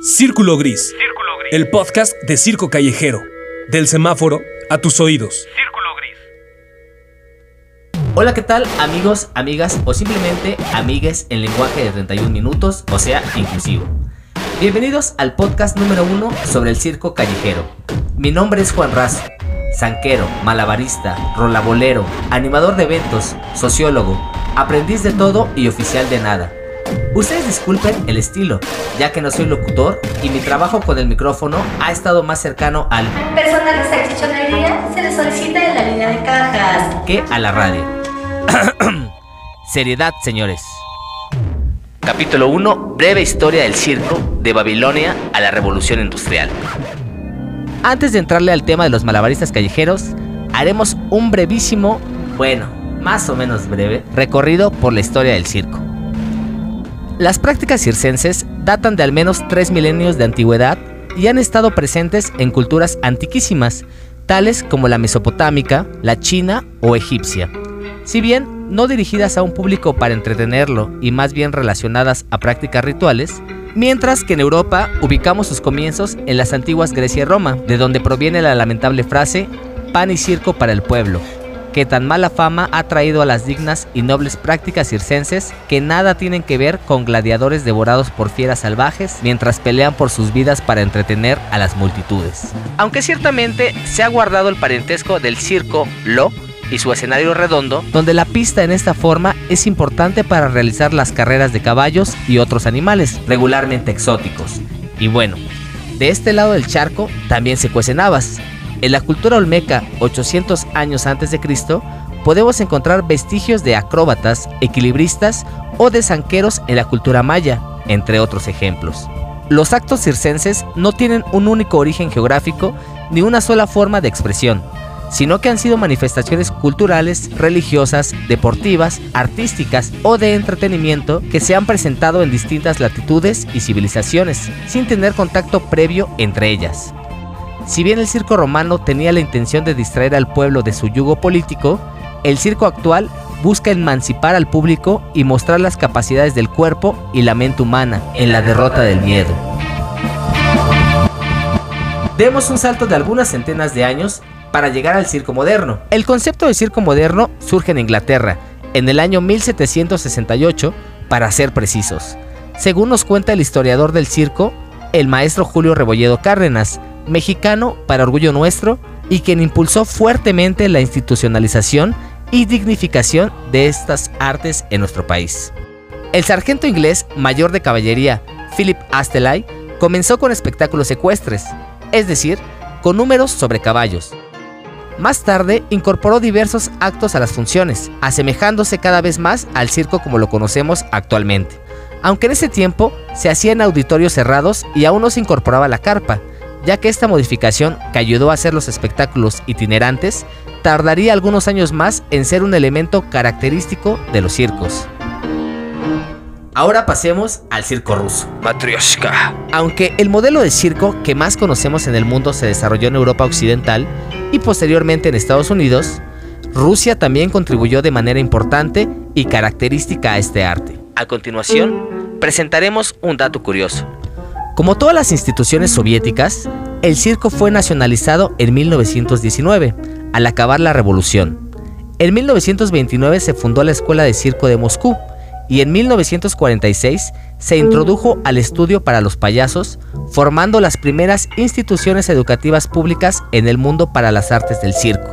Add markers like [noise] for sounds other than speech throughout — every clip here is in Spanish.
Círculo Gris, el podcast de Circo Callejero, del semáforo a tus oídos. Hola, ¿qué tal amigos, amigas o simplemente amigues en lenguaje de 31 minutos, o sea, inclusivo? Bienvenidos al podcast número uno sobre el circo callejero. Mi nombre es Juan Razo, zanquero, malabarista, rolabolero, animador de eventos, sociólogo, aprendiz de todo y oficial de nada. Ustedes disculpen el estilo, ya que no soy locutor y mi trabajo con el micrófono ha estado más cercano al personal de salchichonería se le solicita en la línea de cajas que a la radio. [coughs] Seriedad, señores. Capítulo 1. Breve historia del circo de Babilonia a la Revolución Industrial. Antes de entrarle al tema de los malabaristas callejeros, haremos un brevísimo, bueno, más o menos breve, recorrido por la historia del circo. Las prácticas circenses datan de al menos tres milenios de antigüedad y han estado presentes en culturas antiquísimas, tales como la mesopotámica, la china o egipcia. Si bien no dirigidas a un público para entretenerlo y más bien relacionadas a prácticas rituales, mientras que en Europa ubicamos sus comienzos en las antiguas Grecia y Roma, de donde proviene la lamentable frase pan y circo para el pueblo, que tan mala fama ha traído a las dignas y nobles prácticas circenses que nada tienen que ver con gladiadores devorados por fieras salvajes mientras pelean por sus vidas para entretener a las multitudes. Aunque ciertamente se ha guardado el parentesco del circo Lo y su escenario redondo, donde la pista en esta forma es importante para realizar las carreras de caballos y otros animales regularmente exóticos. Y bueno, de este lado del charco también se cuecen habas, en la cultura olmeca, 800 años antes de Cristo, podemos encontrar vestigios de acróbatas, equilibristas o de zanqueros en la cultura maya, entre otros ejemplos. Los actos circenses no tienen un único origen geográfico ni una sola forma de expresión, sino que han sido manifestaciones culturales, religiosas, deportivas, artísticas o de entretenimiento que se han presentado en distintas latitudes y civilizaciones, sin tener contacto previo entre ellas. Si bien el circo romano tenía la intención de distraer al pueblo de su yugo político, el circo actual busca emancipar al público y mostrar las capacidades del cuerpo y la mente humana en la derrota del miedo. Demos un salto de algunas centenas de años para llegar al circo moderno. El concepto de circo moderno surge en Inglaterra, en el año 1768, para ser precisos. Según nos cuenta el historiador del circo, el maestro Julio Rebolledo Cárdenas, mexicano para orgullo nuestro y quien impulsó fuertemente la institucionalización y dignificación de estas artes en nuestro país. El sargento inglés mayor de caballería Philip Astelay comenzó con espectáculos ecuestres, es decir, con números sobre caballos. Más tarde incorporó diversos actos a las funciones, asemejándose cada vez más al circo como lo conocemos actualmente. Aunque en ese tiempo se hacía en auditorios cerrados y aún no se incorporaba la carpa, ya que esta modificación, que ayudó a hacer los espectáculos itinerantes, tardaría algunos años más en ser un elemento característico de los circos. Ahora pasemos al circo ruso. Matryoshka. Aunque el modelo de circo que más conocemos en el mundo se desarrolló en Europa Occidental y posteriormente en Estados Unidos, Rusia también contribuyó de manera importante y característica a este arte. A continuación, presentaremos un dato curioso. Como todas las instituciones soviéticas, el circo fue nacionalizado en 1919, al acabar la revolución. En 1929 se fundó la Escuela de Circo de Moscú y en 1946 se introdujo al estudio para los payasos, formando las primeras instituciones educativas públicas en el mundo para las artes del circo.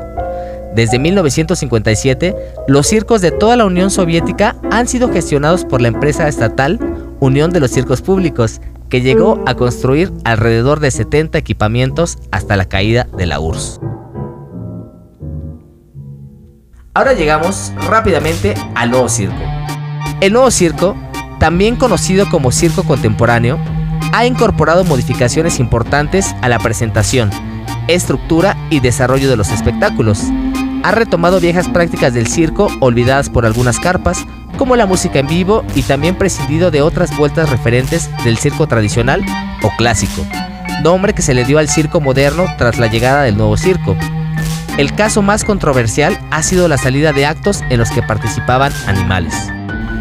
Desde 1957, los circos de toda la Unión Soviética han sido gestionados por la empresa estatal Unión de los Circos Públicos, que llegó a construir alrededor de 70 equipamientos hasta la caída de la URSS. Ahora llegamos rápidamente al nuevo circo. El nuevo circo, también conocido como circo contemporáneo, ha incorporado modificaciones importantes a la presentación, estructura y desarrollo de los espectáculos. Ha retomado viejas prácticas del circo olvidadas por algunas carpas, como la música en vivo y también prescindido de otras vueltas referentes del circo tradicional o clásico, nombre que se le dio al circo moderno tras la llegada del nuevo circo. El caso más controversial ha sido la salida de actos en los que participaban animales.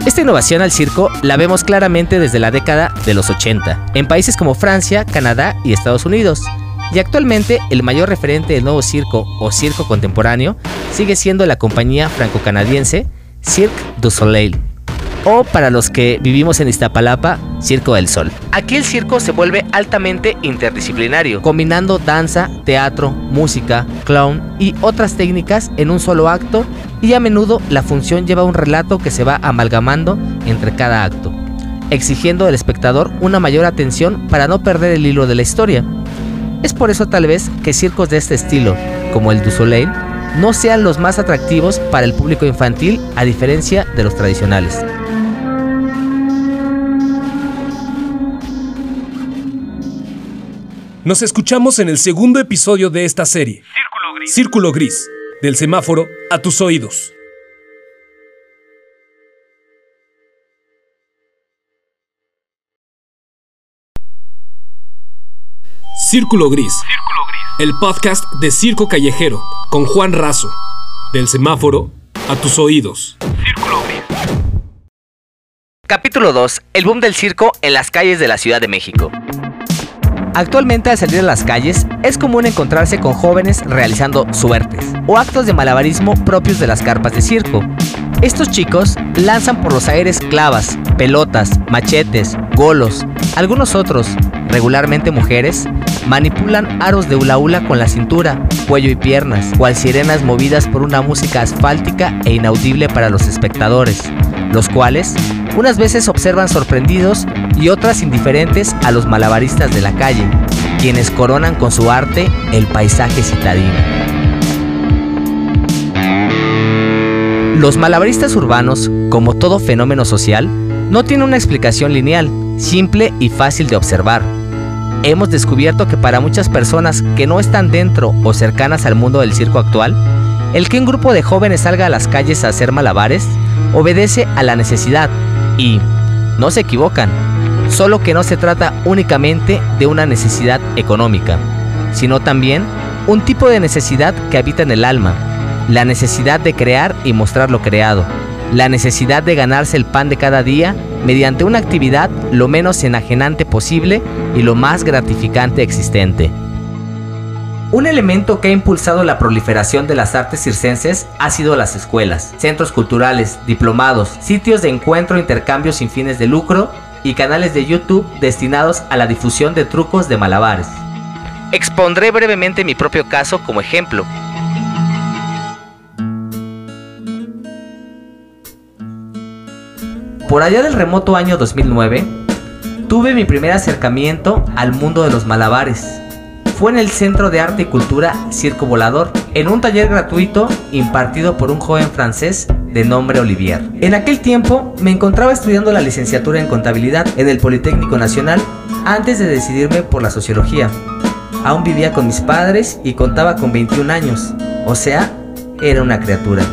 Esta innovación al circo la vemos claramente desde la década de los 80, en países como Francia, Canadá y Estados Unidos. Y actualmente el mayor referente del nuevo circo o circo contemporáneo sigue siendo la compañía franco-canadiense Cirque du Soleil, o para los que vivimos en Iztapalapa, Circo del Sol. Aquí el circo se vuelve altamente interdisciplinario, combinando danza, teatro, música, clown y otras técnicas en un solo acto y a menudo la función lleva un relato que se va amalgamando entre cada acto, exigiendo al espectador una mayor atención para no perder el hilo de la historia. Es por eso tal vez que circos de este estilo, como el du Soleil, no sean los más atractivos para el público infantil a diferencia de los tradicionales. Nos escuchamos en el segundo episodio de esta serie. Círculo Gris. Círculo Gris. Del semáforo a tus oídos. Círculo Gris. Círculo Gris. El podcast de Circo Callejero con Juan Razo. Del semáforo a tus oídos. Círculo Gris. Capítulo 2. El boom del circo en las calles de la Ciudad de México. Actualmente al salir a las calles es común encontrarse con jóvenes realizando suertes o actos de malabarismo propios de las carpas de circo. Estos chicos lanzan por los aires clavas, pelotas, machetes, golos. Algunos otros, regularmente mujeres, manipulan aros de hula hula con la cintura, cuello y piernas, cual sirenas movidas por una música asfáltica e inaudible para los espectadores, los cuales unas veces observan sorprendidos y otras indiferentes a los malabaristas de la calle, quienes coronan con su arte el paisaje citadino. Los malabaristas urbanos, como todo fenómeno social, no tienen una explicación lineal, simple y fácil de observar. Hemos descubierto que para muchas personas que no están dentro o cercanas al mundo del circo actual, el que un grupo de jóvenes salga a las calles a hacer malabares obedece a la necesidad y, no se equivocan, solo que no se trata únicamente de una necesidad económica, sino también un tipo de necesidad que habita en el alma, la necesidad de crear y mostrar lo creado, la necesidad de ganarse el pan de cada día mediante una actividad lo menos enajenante posible y lo más gratificante existente. Un elemento que ha impulsado la proliferación de las artes circenses ha sido las escuelas, centros culturales, diplomados, sitios de encuentro e intercambio sin fines de lucro y canales de YouTube destinados a la difusión de trucos de malabares. Expondré brevemente mi propio caso como ejemplo. Por allá del remoto año 2009, tuve mi primer acercamiento al mundo de los malabares fue en el Centro de Arte y Cultura Circo Volador, en un taller gratuito impartido por un joven francés de nombre Olivier. En aquel tiempo me encontraba estudiando la licenciatura en contabilidad en el Politécnico Nacional antes de decidirme por la sociología. Aún vivía con mis padres y contaba con 21 años, o sea, era una criatura.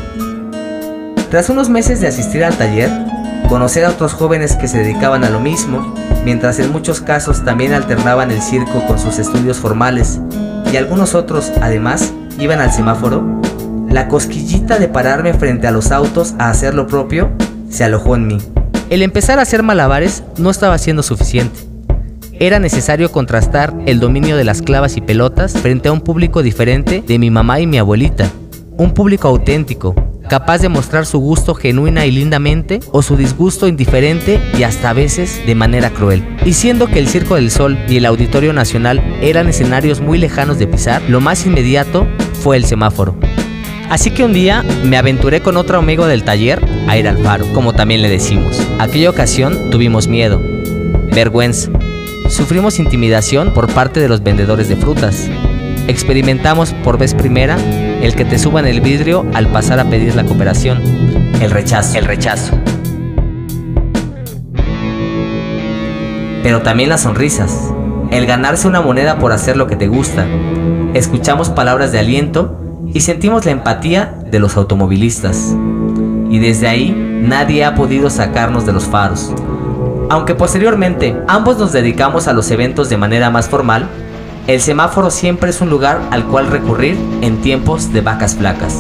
Tras unos meses de asistir al taller, conocer a otros jóvenes que se dedicaban a lo mismo, mientras en muchos casos también alternaban el circo con sus estudios formales y algunos otros además iban al semáforo, la cosquillita de pararme frente a los autos a hacer lo propio se alojó en mí. El empezar a hacer malabares no estaba siendo suficiente. Era necesario contrastar el dominio de las clavas y pelotas frente a un público diferente de mi mamá y mi abuelita, un público auténtico, capaz de mostrar su gusto genuina y lindamente o su disgusto indiferente y hasta a veces de manera cruel. Y siendo que el Circo del Sol y el Auditorio Nacional eran escenarios muy lejanos de pisar, lo más inmediato fue el semáforo. Así que un día me aventuré con otro amigo del taller a ir al faro, como también le decimos. Aquella ocasión tuvimos miedo, vergüenza, sufrimos intimidación por parte de los vendedores de frutas. Experimentamos por vez primera el que te suban el vidrio al pasar a pedir la cooperación, el rechazo, el rechazo. Pero también las sonrisas, el ganarse una moneda por hacer lo que te gusta. Escuchamos palabras de aliento y sentimos la empatía de los automovilistas. Y desde ahí nadie ha podido sacarnos de los faros. Aunque posteriormente ambos nos dedicamos a los eventos de manera más formal, el semáforo siempre es un lugar al cual recurrir en tiempos de vacas flacas.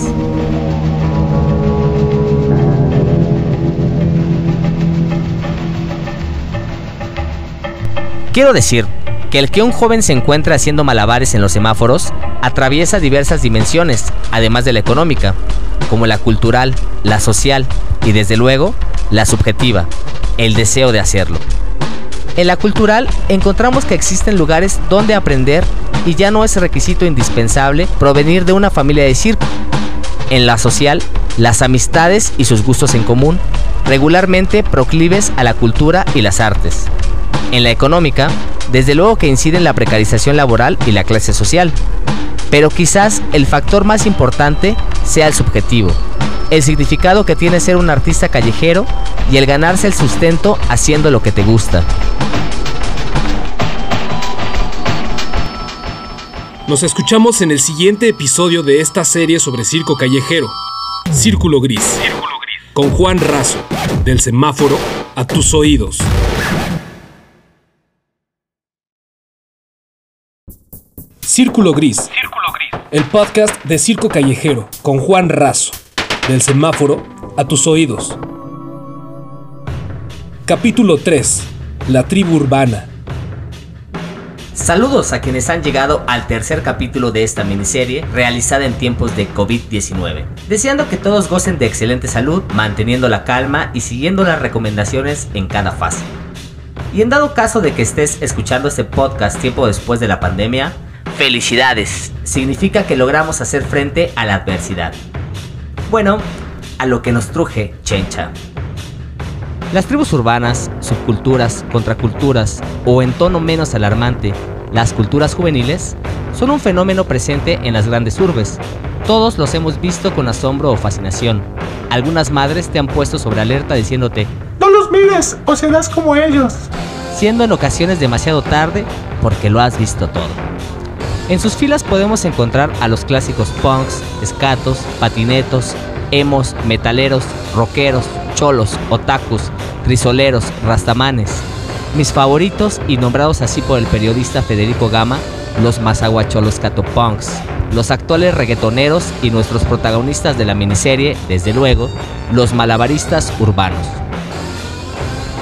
Quiero decir que el que un joven se encuentra haciendo malabares en los semáforos atraviesa diversas dimensiones, además de la económica, como la cultural, la social y desde luego la subjetiva, el deseo de hacerlo. En la cultural encontramos que existen lugares donde aprender y ya no es requisito indispensable provenir de una familia de circo. En la social, las amistades y sus gustos en común, regularmente proclives a la cultura y las artes. En la económica, desde luego que inciden la precarización laboral y la clase social. Pero quizás el factor más importante sea el subjetivo, el significado que tiene ser un artista callejero y el ganarse el sustento haciendo lo que te gusta. Nos escuchamos en el siguiente episodio de esta serie sobre circo callejero, Círculo Gris, con Juan Razo, del semáforo a tus oídos. Círculo Gris, el podcast de circo callejero, con Juan Razo, del semáforo a tus oídos. Capítulo 3. La tribu urbana. Saludos a quienes han llegado al tercer capítulo de esta miniserie realizada en tiempos de COVID-19. Deseando que todos gocen de excelente salud, manteniendo la calma y siguiendo las recomendaciones en cada fase. Y en dado caso de que estés escuchando este podcast tiempo después de la pandemia, felicidades. Significa que logramos hacer frente a la adversidad. Bueno, a lo que nos truje Chencha. Las tribus urbanas, subculturas, contraculturas o en tono menos alarmante, las culturas juveniles, son un fenómeno presente en las grandes urbes. Todos los hemos visto con asombro o fascinación. Algunas madres te han puesto sobre alerta diciéndote, no los mires o serás como ellos. Siendo en ocasiones demasiado tarde porque lo has visto todo. En sus filas podemos encontrar a los clásicos punks, escatos, patinetos, emos, metaleros, rockeros, cholos, otakus, trisoleros, rastamanes. Mis favoritos y nombrados así por el periodista Federico Gama, los mazaguacholos catopunks, los actuales reggaetoneros y nuestros protagonistas de la miniserie, desde luego, los malabaristas urbanos.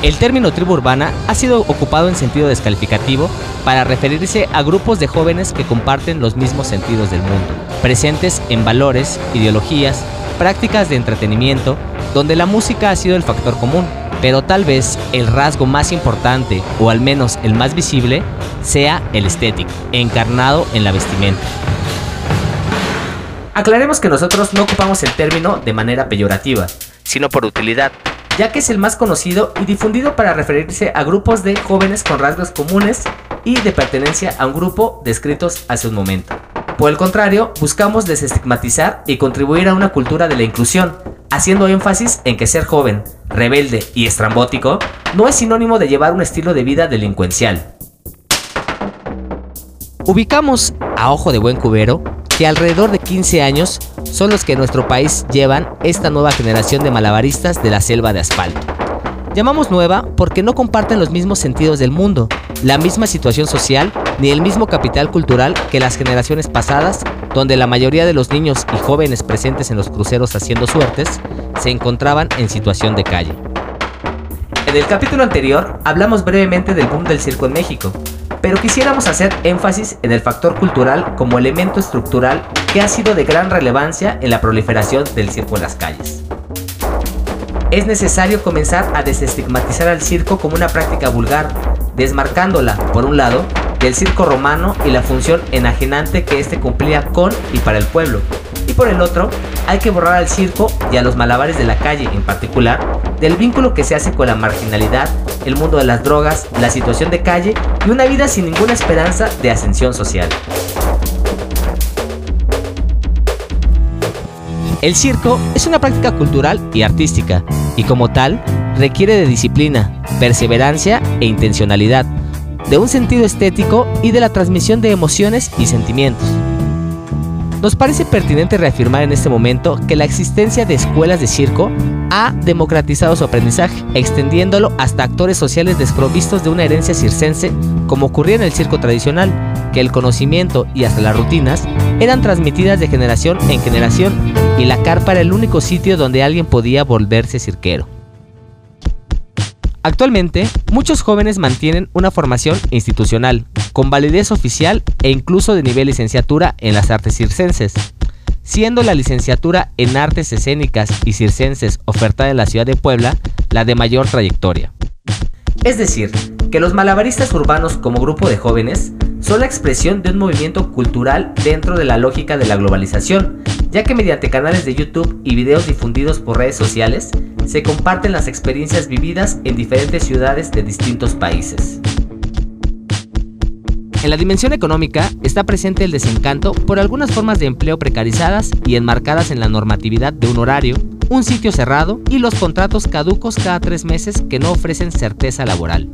El término tribu urbana ha sido ocupado en sentido descalificativo para referirse a grupos de jóvenes que comparten los mismos sentidos del mundo, presentes en valores, ideologías, prácticas de entretenimiento, donde la música ha sido el factor común, pero tal vez el rasgo más importante, o al menos el más visible, sea el estético, encarnado en la vestimenta. Aclaremos que nosotros no ocupamos el término de manera peyorativa, sino por utilidad, ya que es el más conocido y difundido para referirse a grupos de jóvenes con rasgos comunes y de pertenencia a un grupo descritos hace un momento. Por el contrario, buscamos desestigmatizar y contribuir a una cultura de la inclusión, haciendo énfasis en que ser joven, rebelde y estrambótico no es sinónimo de llevar un estilo de vida delincuencial. Ubicamos, a ojo de buen cubero, que alrededor de 15 años son los que en nuestro país llevan esta nueva generación de malabaristas de la selva de asfalto. Llamamos nueva porque no comparten los mismos sentidos del mundo, la misma situación social ni el mismo capital cultural que las generaciones pasadas, donde la mayoría de los niños y jóvenes presentes en los cruceros haciendo suertes se encontraban en situación de calle. En el capítulo anterior hablamos brevemente del boom del circo en México, pero quisiéramos hacer énfasis en el factor cultural como elemento estructural que ha sido de gran relevancia en la proliferación del circo en las calles. Es necesario comenzar a desestigmatizar al circo como una práctica vulgar, desmarcándola, por un lado, del circo romano y la función enajenante que éste cumplía con y para el pueblo. Por el otro, hay que borrar al circo y a los malabares de la calle en particular del vínculo que se hace con la marginalidad, el mundo de las drogas, la situación de calle y una vida sin ninguna esperanza de ascensión social. El circo es una práctica cultural y artística, y como tal, requiere de disciplina, perseverancia e intencionalidad, de un sentido estético y de la transmisión de emociones y sentimientos. Nos parece pertinente reafirmar en este momento que la existencia de escuelas de circo ha democratizado su aprendizaje, extendiéndolo hasta actores sociales desprovistos de una herencia circense, como ocurría en el circo tradicional, que el conocimiento y hasta las rutinas eran transmitidas de generación en generación y la carpa era el único sitio donde alguien podía volverse cirquero. Actualmente, muchos jóvenes mantienen una formación institucional, con validez oficial e incluso de nivel licenciatura en las artes circenses, siendo la licenciatura en artes escénicas y circenses ofertada en la ciudad de Puebla la de mayor trayectoria. Es decir, que los malabaristas urbanos como grupo de jóvenes son la expresión de un movimiento cultural dentro de la lógica de la globalización, ya que mediante canales de YouTube y videos difundidos por redes sociales se comparten las experiencias vividas en diferentes ciudades de distintos países. En la dimensión económica está presente el desencanto por algunas formas de empleo precarizadas y enmarcadas en la normatividad de un horario, un sitio cerrado y los contratos caducos cada tres meses que no ofrecen certeza laboral.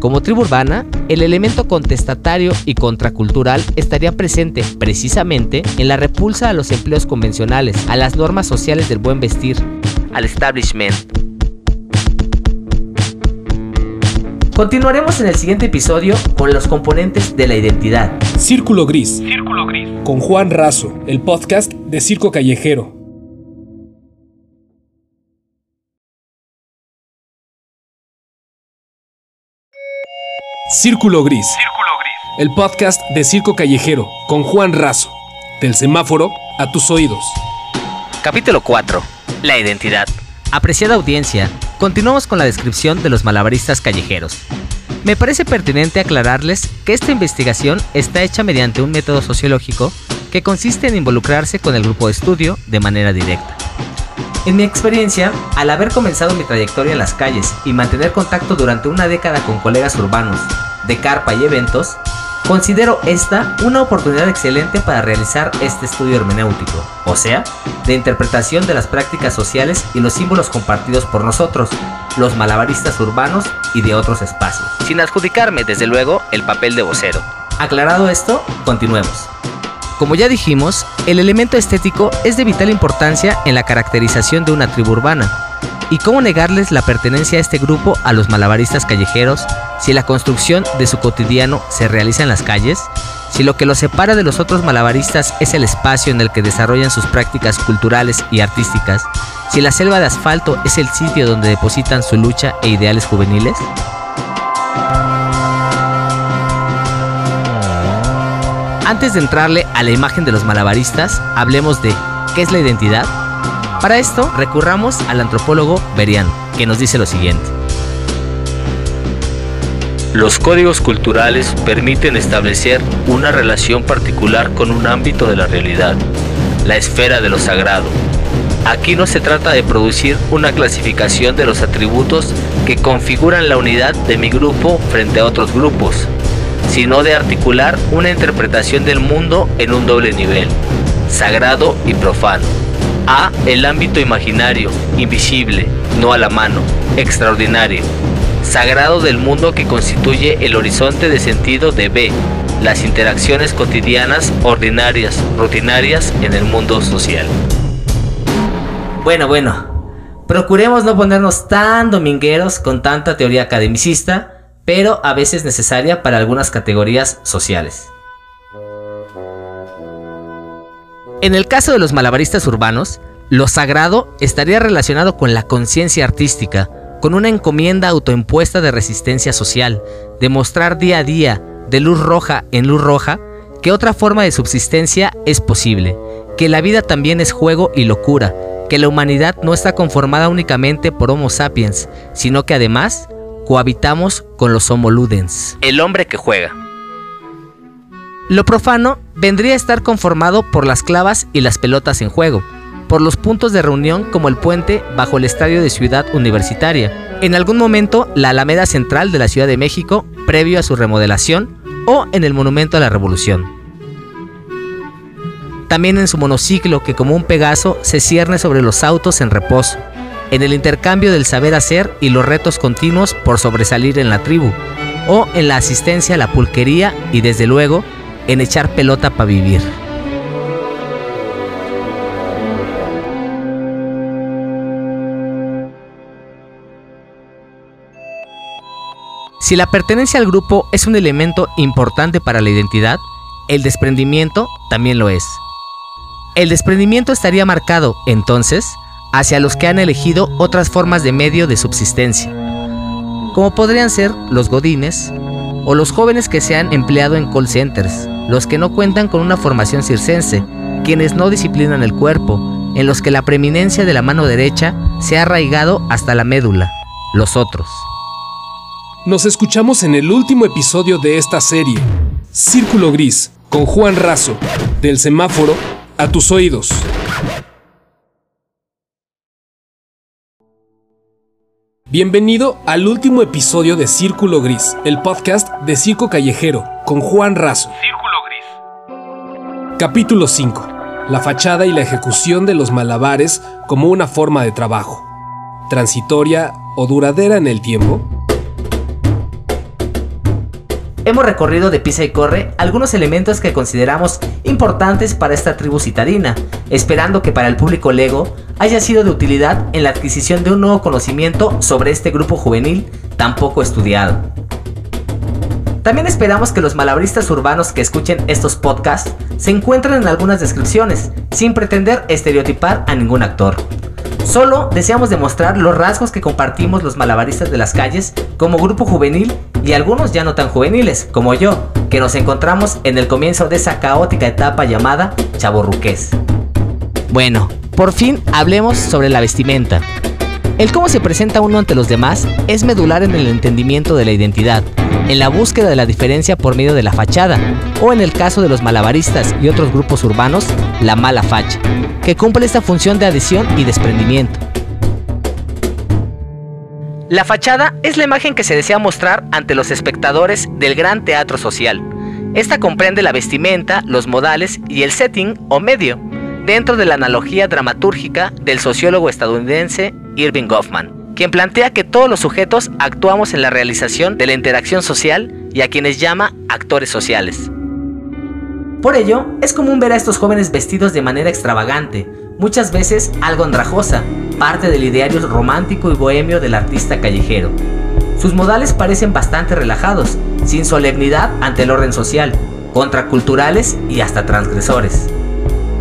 Como tribu urbana, el elemento contestatario y contracultural estaría presente precisamente en la repulsa a los empleos convencionales, a las normas sociales del buen vestir, al establishment. Continuaremos en el siguiente episodio con los componentes de la identidad. Círculo Gris. Círculo Gris. Con Juan Razo, el podcast de Circo Callejero. Círculo Gris. El podcast de Circo Callejero con Juan Razo. Del semáforo a tus oídos. Capítulo 4. La identidad. Apreciada audiencia, continuamos con la descripción de los malabaristas callejeros. Me parece pertinente aclararles que esta investigación está hecha mediante un método sociológico que consiste en involucrarse con el grupo de estudio de manera directa. En mi experiencia, al haber comenzado mi trayectoria en las calles y mantener contacto durante una década con colegas urbanos, de carpa y eventos, considero esta una oportunidad excelente para realizar este estudio hermenéutico, o sea, de interpretación de las prácticas sociales y los símbolos compartidos por nosotros, los malabaristas urbanos y de otros espacios, sin adjudicarme desde luego el papel de vocero. Aclarado esto, continuemos. Como ya dijimos, el elemento estético es de vital importancia en la caracterización de una tribu urbana. ¿Y cómo negarles la pertenencia a este grupo a los malabaristas callejeros si la construcción de su cotidiano se realiza en las calles? Si lo que los separa de los otros malabaristas es el espacio en el que desarrollan sus prácticas culturales y artísticas, si la selva de asfalto es el sitio donde depositan su lucha e ideales juveniles? Antes de entrarle a la imagen de los malabaristas, hablemos de qué es la identidad. Para esto, recurramos al antropólogo Berian, que nos dice lo siguiente. Los códigos culturales permiten establecer una relación particular con un ámbito de la realidad, la esfera de lo sagrado. Aquí no se trata de producir una clasificación de los atributos que configuran la unidad de mi grupo frente a otros grupos, sino de articular una interpretación del mundo en un doble nivel, sagrado y profano. A. El ámbito imaginario, invisible, no a la mano, extraordinario, sagrado del mundo que constituye el horizonte de sentido de B. Las interacciones cotidianas, ordinarias, rutinarias en el mundo social. Bueno, bueno, procuremos no ponernos tan domingueros con tanta teoría academicista pero a veces necesaria para algunas categorías sociales. En el caso de los malabaristas urbanos, lo sagrado estaría relacionado con la conciencia artística, con una encomienda autoimpuesta de resistencia social, de mostrar día a día, de luz roja en luz roja, que otra forma de subsistencia es posible, que la vida también es juego y locura, que la humanidad no está conformada únicamente por Homo sapiens, sino que además cohabitamos con los Homo ludens. El hombre que juega. Lo profano vendría a estar conformado por las clavas y las pelotas en juego, por los puntos de reunión como el puente bajo el estadio de Ciudad Universitaria, en algún momento la Alameda Central de la Ciudad de México previo a su remodelación o en el Monumento a la Revolución. También en su monociclo que como un pegaso se cierne sobre los autos en reposo, en el intercambio del saber hacer y los retos continuos por sobresalir en la tribu, o en la asistencia a la pulquería y desde luego en echar pelota para vivir. Si la pertenencia al grupo es un elemento importante para la identidad, el desprendimiento también lo es. El desprendimiento estaría marcado, entonces, hacia los que han elegido otras formas de medio de subsistencia, como podrían ser los godines o los jóvenes que se han empleado en call centers, los que no cuentan con una formación circense, quienes no disciplinan el cuerpo, en los que la preeminencia de la mano derecha se ha arraigado hasta la médula, los otros. Nos escuchamos en el último episodio de esta serie, Círculo Gris, con Juan Razo, del semáforo a tus oídos. Bienvenido al último episodio de Círculo Gris, el podcast de Circo Callejero, con Juan Razo. Círculo. Capítulo 5. La fachada y la ejecución de los malabares como una forma de trabajo. Transitoria o duradera en el tiempo. Hemos recorrido de pisa y corre algunos elementos que consideramos importantes para esta tribu citadina, esperando que para el público Lego haya sido de utilidad en la adquisición de un nuevo conocimiento sobre este grupo juvenil tan poco estudiado. También esperamos que los malabaristas urbanos que escuchen estos podcasts se encuentren en algunas descripciones, sin pretender estereotipar a ningún actor. Solo deseamos demostrar los rasgos que compartimos los malabaristas de las calles como grupo juvenil y algunos ya no tan juveniles, como yo, que nos encontramos en el comienzo de esa caótica etapa llamada chaborruqués. Bueno, por fin hablemos sobre la vestimenta. El cómo se presenta uno ante los demás es medular en el entendimiento de la identidad, en la búsqueda de la diferencia por medio de la fachada, o en el caso de los malabaristas y otros grupos urbanos, la mala facha, que cumple esta función de adhesión y desprendimiento. La fachada es la imagen que se desea mostrar ante los espectadores del gran teatro social. Esta comprende la vestimenta, los modales y el setting o medio, dentro de la analogía dramatúrgica del sociólogo estadounidense Irving Goffman, quien plantea que todos los sujetos actuamos en la realización de la interacción social y a quienes llama actores sociales. Por ello, es común ver a estos jóvenes vestidos de manera extravagante, muchas veces algo andrajosa, parte del ideario romántico y bohemio del artista callejero. Sus modales parecen bastante relajados, sin solemnidad ante el orden social, contraculturales y hasta transgresores.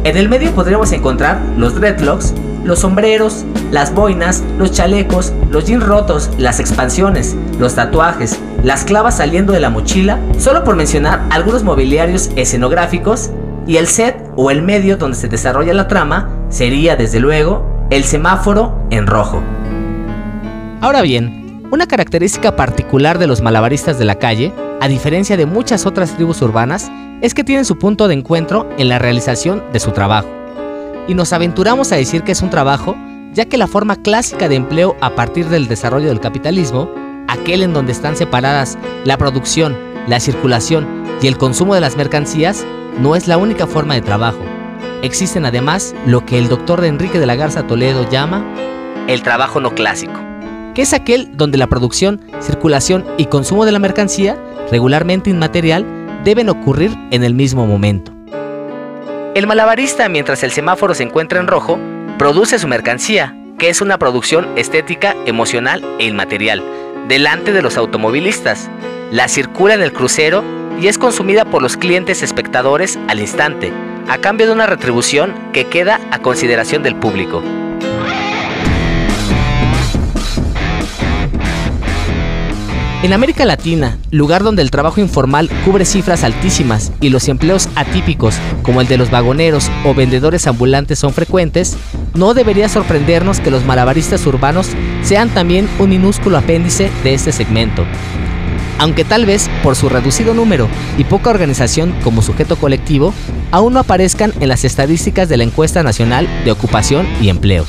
En el medio podremos encontrar los dreadlocks, los sombreros, las boinas, los chalecos, los jeans rotos, las expansiones, los tatuajes, las clavas saliendo de la mochila, solo por mencionar algunos mobiliarios escenográficos, y el set o el medio donde se desarrolla la trama sería, desde luego, el semáforo en rojo. Ahora bien, una característica particular de los malabaristas de la calle, a diferencia de muchas otras tribus urbanas, es que tienen su punto de encuentro en la realización de su trabajo. Y nos aventuramos a decir que es un trabajo, ya que la forma clásica de empleo a partir del desarrollo del capitalismo, aquel en donde están separadas la producción, la circulación y el consumo de las mercancías, no es la única forma de trabajo. Existen además lo que el doctor Enrique de la Garza Toledo llama el trabajo no clásico, que es aquel donde la producción, circulación y consumo de la mercancía, regularmente inmaterial, deben ocurrir en el mismo momento. El malabarista, mientras el semáforo se encuentra en rojo, produce su mercancía, que es una producción estética, emocional e inmaterial, delante de los automovilistas. La circula en el crucero y es consumida por los clientes espectadores al instante, a cambio de una retribución que queda a consideración del público. En América Latina, lugar donde el trabajo informal cubre cifras altísimas y los empleos atípicos, como el de los vagoneros o vendedores ambulantes son frecuentes, no debería sorprendernos que los malabaristas urbanos sean también un minúsculo apéndice de este segmento. Aunque tal vez por su reducido número y poca organización como sujeto colectivo, aún no aparezcan en las estadísticas de la encuesta nacional de ocupación y empleo.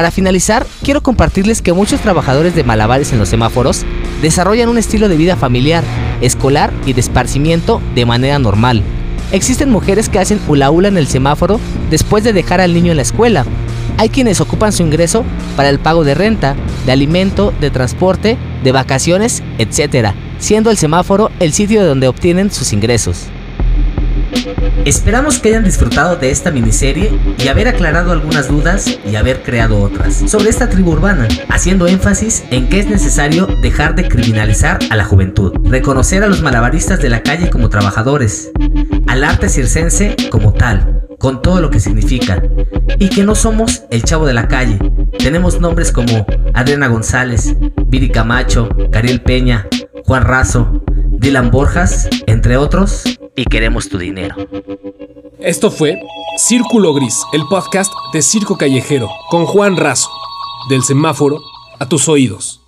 Para finalizar, quiero compartirles que muchos trabajadores de malabares en los semáforos desarrollan un estilo de vida familiar, escolar y de esparcimiento de manera normal. Existen mujeres que hacen hula hula en el semáforo después de dejar al niño en la escuela. Hay quienes ocupan su ingreso para el pago de renta, de alimento, de transporte, de vacaciones, etc., siendo el semáforo el sitio de donde obtienen sus ingresos. Esperamos que hayan disfrutado de esta miniserie y haber aclarado algunas dudas y haber creado otras sobre esta tribu urbana, haciendo énfasis en que es necesario dejar de criminalizar a la juventud, reconocer a los malabaristas de la calle como trabajadores, al arte circense como tal, con todo lo que significa, y que no somos el chavo de la calle, Tenemos nombres como Adriana González, Viri Camacho, Cariel Peña, Juan Razo, Dylan Borjas, entre otros, y queremos tu dinero. Esto fue Círculo Gris, el podcast de Circo Callejero, con Juan Razo, del semáforo a tus oídos.